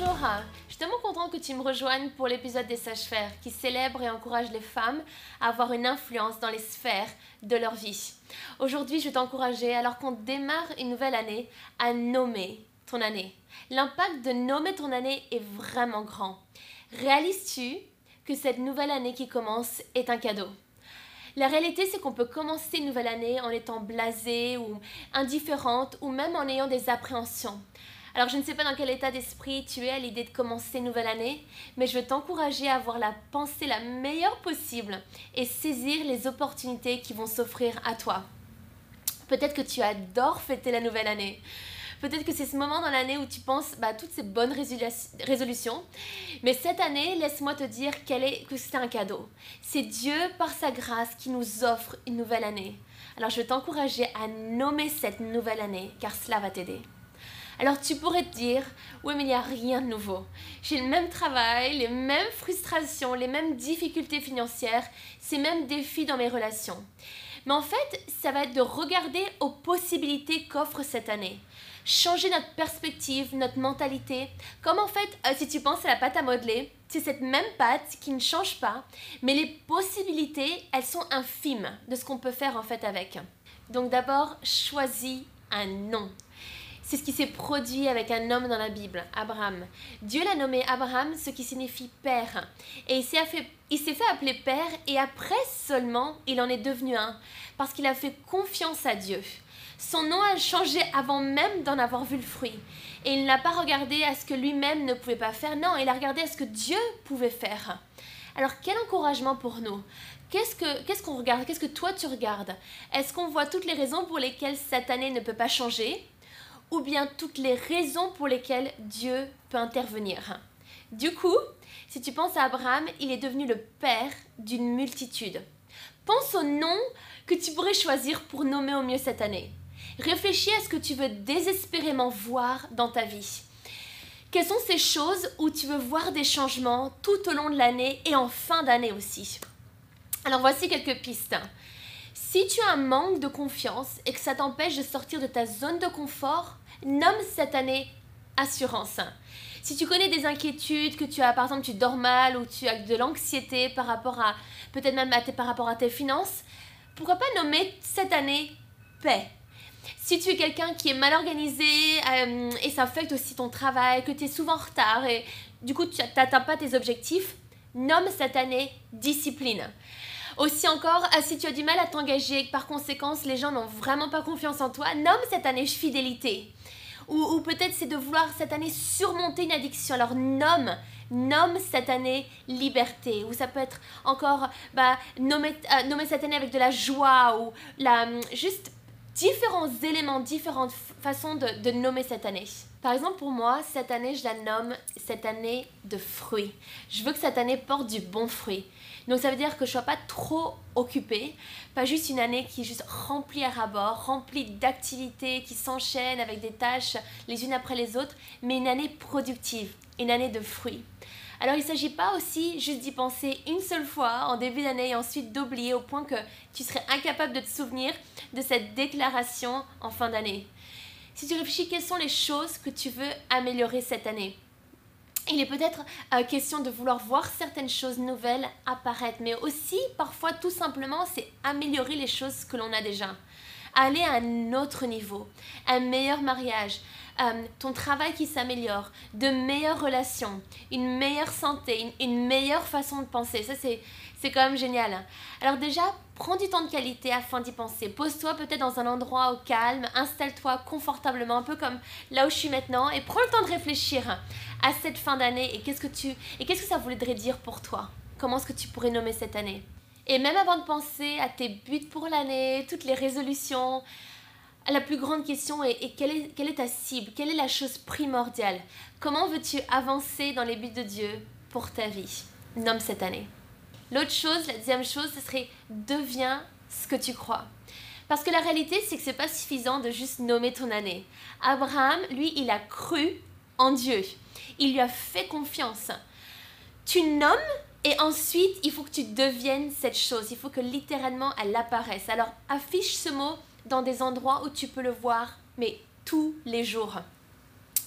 Bonjour, je suis tellement contente que tu me rejoignes pour l'épisode des sages-faire qui célèbre et encourage les femmes à avoir une influence dans les sphères de leur vie. Aujourd'hui, je vais t'encourager, alors qu'on démarre une nouvelle année, à nommer ton année. L'impact de nommer ton année est vraiment grand. Réalises-tu que cette nouvelle année qui commence est un cadeau? La réalité, c'est qu'on peut commencer une nouvelle année en étant blasée ou indifférente ou même en ayant des appréhensions. Alors je ne sais pas dans quel état d'esprit tu es à l'idée de commencer une nouvelle année, mais je veux t'encourager à avoir la pensée la meilleure possible et saisir les opportunités qui vont s'offrir à toi. Peut-être que tu adores fêter la nouvelle année. Peut-être que c'est ce moment dans l'année où tu penses bah, toutes ces bonnes résolutions. Mais cette année, laisse-moi te dire est, que c'est un cadeau. C'est Dieu, par sa grâce, qui nous offre une nouvelle année. Alors je veux t'encourager à nommer cette nouvelle année, car cela va t'aider. Alors tu pourrais te dire, oui mais il n'y a rien de nouveau. J'ai le même travail, les mêmes frustrations, les mêmes difficultés financières, ces mêmes défis dans mes relations. Mais en fait, ça va être de regarder aux possibilités qu'offre cette année. Changer notre perspective, notre mentalité. Comme en fait, euh, si tu penses à la pâte à modeler, c'est cette même pâte qui ne change pas, mais les possibilités, elles sont infimes de ce qu'on peut faire en fait avec. Donc d'abord, choisis un nom. C'est ce qui s'est produit avec un homme dans la Bible, Abraham. Dieu l'a nommé Abraham, ce qui signifie père. Et il s'est fait, appeler père et après seulement, il en est devenu un, parce qu'il a fait confiance à Dieu. Son nom a changé avant même d'en avoir vu le fruit. Et il n'a pas regardé à ce que lui-même ne pouvait pas faire, non, il a regardé à ce que Dieu pouvait faire. Alors quel encouragement pour nous? Qu'est-ce que qu'est-ce qu'on regarde? Qu'est-ce que toi tu regardes? Est-ce qu'on voit toutes les raisons pour lesquelles cette année ne peut pas changer? Ou bien toutes les raisons pour lesquelles Dieu peut intervenir. Du coup, si tu penses à Abraham, il est devenu le père d'une multitude. Pense au nom que tu pourrais choisir pour nommer au mieux cette année. Réfléchis à ce que tu veux désespérément voir dans ta vie. Quelles sont ces choses où tu veux voir des changements tout au long de l'année et en fin d'année aussi? Alors voici quelques pistes. Si tu as un manque de confiance et que ça t'empêche de sortir de ta zone de confort, nomme cette année assurance. Si tu connais des inquiétudes, que tu as par exemple tu dors mal ou tu as de l'anxiété par rapport à peut-être même par rapport à tes finances, pourquoi pas nommer cette année paix si tu es quelqu'un qui est mal organisé euh, et ça affecte aussi ton travail, que tu es souvent en retard et du coup tu n'atteins pas tes objectifs, nomme cette année discipline. Aussi encore, euh, si tu as du mal à t'engager et que par conséquent les gens n'ont vraiment pas confiance en toi, nomme cette année fidélité. Ou, peut-être c'est de vouloir cette année surmonter une addiction. Alors nomme, nomme cette année liberté. Ou ça peut être encore bah, nommer, euh, nommer cette année avec de la joie ou la, juste différents éléments, différentes façons de, nommer cette année. Par exemple, pour moi, cette année, je la nomme cette année de fruits. Je veux que cette année porte du bon fruit. Donc ça veut dire que je ne sois pas trop occupée, pas juste une année qui est juste remplie à rabord, remplie d'activités qui s'enchaînent avec des tâches les unes après les autres, mais une année productive, une année de fruits. Alors il ne s'agit pas aussi juste d'y penser une seule fois en début d'année et ensuite d'oublier au point que tu serais incapable de te souvenir de cette déclaration en fin d'année. Si tu réfléchis, quelles sont les choses que tu veux améliorer cette année? Il est peut-être euh, question de vouloir voir certaines choses nouvelles apparaître, mais aussi parfois tout simplement c'est améliorer les choses que l'on a déjà. Aller à un autre niveau, un meilleur mariage, euh, ton travail qui s'améliore, de meilleures relations, une meilleure santé, une, meilleure façon de penser. Ça, c'est, c'est quand même génial. Alors déjà, prends du temps de qualité afin d'y penser. Pose-toi peut-être dans un endroit au calme, installe-toi confortablement, un peu comme là où je suis maintenant, et prends le temps de réfléchir à cette fin d'année et qu'est-ce que tu et qu'est-ce que ça voudrait dire pour toi? Comment est-ce que tu pourrais nommer cette année? Et même avant de penser à tes buts pour l'année, toutes les résolutions, la plus grande question est, quelle, est, quelle est ta cible? Quelle est la chose primordiale? Comment veux-tu avancer dans les buts de Dieu pour ta vie? Nomme cette année. L'autre chose, la deuxième chose, ce serait deviens ce que tu crois. Parce que la réalité, c'est que c'est pas suffisant de juste nommer ton année. Abraham, lui, il a cru en Dieu. Il lui a fait confiance. Tu nommes et ensuite, il faut que tu deviennes cette chose. Il faut que littéralement elle apparaisse. Alors, affiche ce mot dans des endroits où tu peux le voir, mais tous les jours.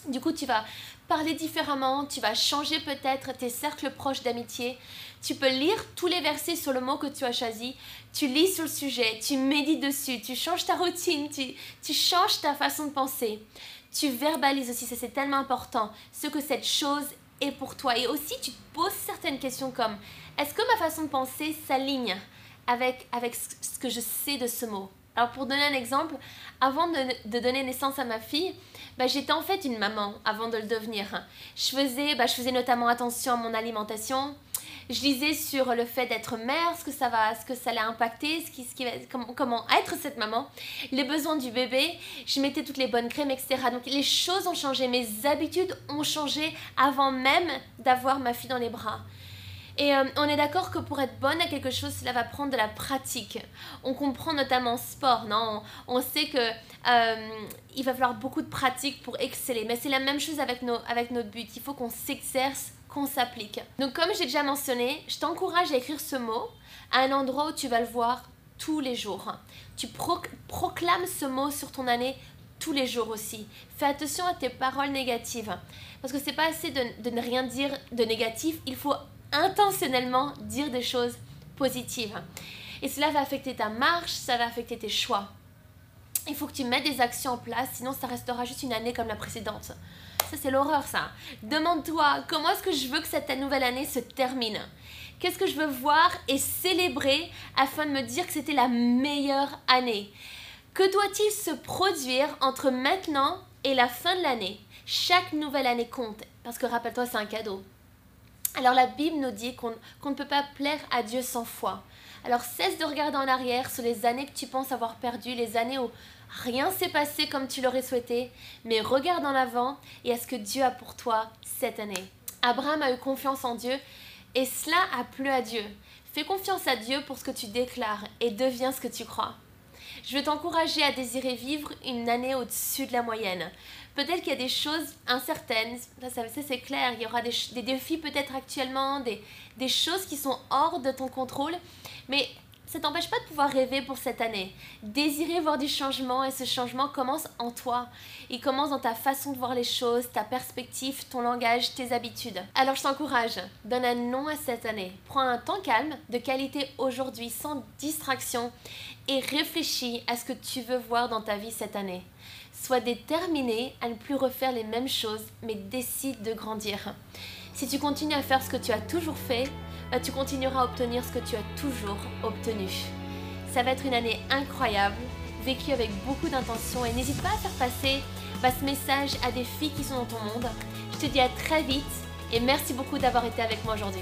Du coup, tu vas parler différemment, tu vas changer peut-être tes cercles proches d'amitié. Tu peux lire tous les versets sur le mot que tu as choisi, tu lis sur le sujet, tu médites dessus, tu changes ta routine, tu, changes ta façon de penser. Tu verbalises aussi, ça c'est tellement important, ce que cette chose est pour toi. Et aussi, tu te poses certaines questions comme, est-ce que ma façon de penser s'aligne avec, avec ce que je sais de ce mot? Alors pour donner un exemple, avant de, donner naissance à ma fille, bah, j'étais en fait une maman avant de le devenir. Je faisais, bah, je faisais notamment attention à mon alimentation. Je lisais sur le fait d'être mère, ce que ça va, ce que ça allait impacter, ce qui, ce qui, comment, comment être cette maman, les besoins du bébé. Je mettais toutes les bonnes crèmes, etc. Donc les choses ont changé, mes habitudes ont changé avant même d'avoir ma fille dans les bras. Et euh, on est d'accord que pour être bonne à quelque chose, cela va prendre de la pratique. On comprend notamment sport, non? On, sait que euh, il va falloir beaucoup de pratique pour exceller. Mais c'est la même chose avec, nos, avec notre but. Il faut qu'on s'exerce, qu'on s'applique. Donc comme j'ai déjà mentionné, je t'encourage à écrire ce mot à un endroit où tu vas le voir tous les jours. Tu proclames ce mot sur ton année tous les jours aussi. Fais attention à tes paroles négatives. Parce que c'est pas assez de, de, ne rien dire de négatif, il faut intentionnellement dire des choses positives. Et cela va affecter ta marche, ça va affecter tes choix. Il faut que tu mettes des actions en place, sinon ça restera juste une année comme la précédente. C'est l'horreur, ça. Demande-toi, comment est-ce que je veux que cette nouvelle année se termine? Qu'est-ce que je veux voir et célébrer afin de me dire que c'était la meilleure année? Que doit-il se produire entre maintenant et la fin de l'année? Chaque nouvelle année compte, parce que rappelle-toi, c'est un cadeau. Alors la Bible nous dit qu'on ne peut pas plaire à Dieu sans foi. Alors cesse de regarder en arrière sur les années que tu penses avoir perdues, les années où rien s'est passé comme tu l'aurais souhaité, mais regarde en avant et à ce que Dieu a pour toi cette année. Abraham a eu confiance en Dieu et cela a plu à Dieu. Fais confiance à Dieu pour ce que tu déclares et deviens ce que tu crois. Je veux t'encourager à désirer vivre une année au-dessus de la moyenne. Peut-être qu'il y a des choses incertaines, ça, c'est clair, il y aura des, défis peut-être actuellement, des, des choses qui sont hors de ton contrôle, mais ça t'empêche pas de pouvoir rêver pour cette année. Désirer voir du changement et ce changement commence en toi. Il commence dans ta façon de voir les choses, ta perspective, ton langage, tes habitudes. Alors je t'encourage, donne un nom à cette année. Prends un temps calme, de qualité aujourd'hui, sans distraction et réfléchis à ce que tu veux voir dans ta vie cette année. Sois déterminé à ne plus refaire les mêmes choses, mais décide de grandir. Si tu continues à faire ce que tu as toujours fait, tu continueras à obtenir ce que tu as toujours obtenu. Ça va être une année incroyable, vécue avec beaucoup d'intention et n'hésite pas à faire passer bah, ce message à des filles qui sont dans ton monde. Je te dis à très vite et merci beaucoup d'avoir été avec moi aujourd'hui.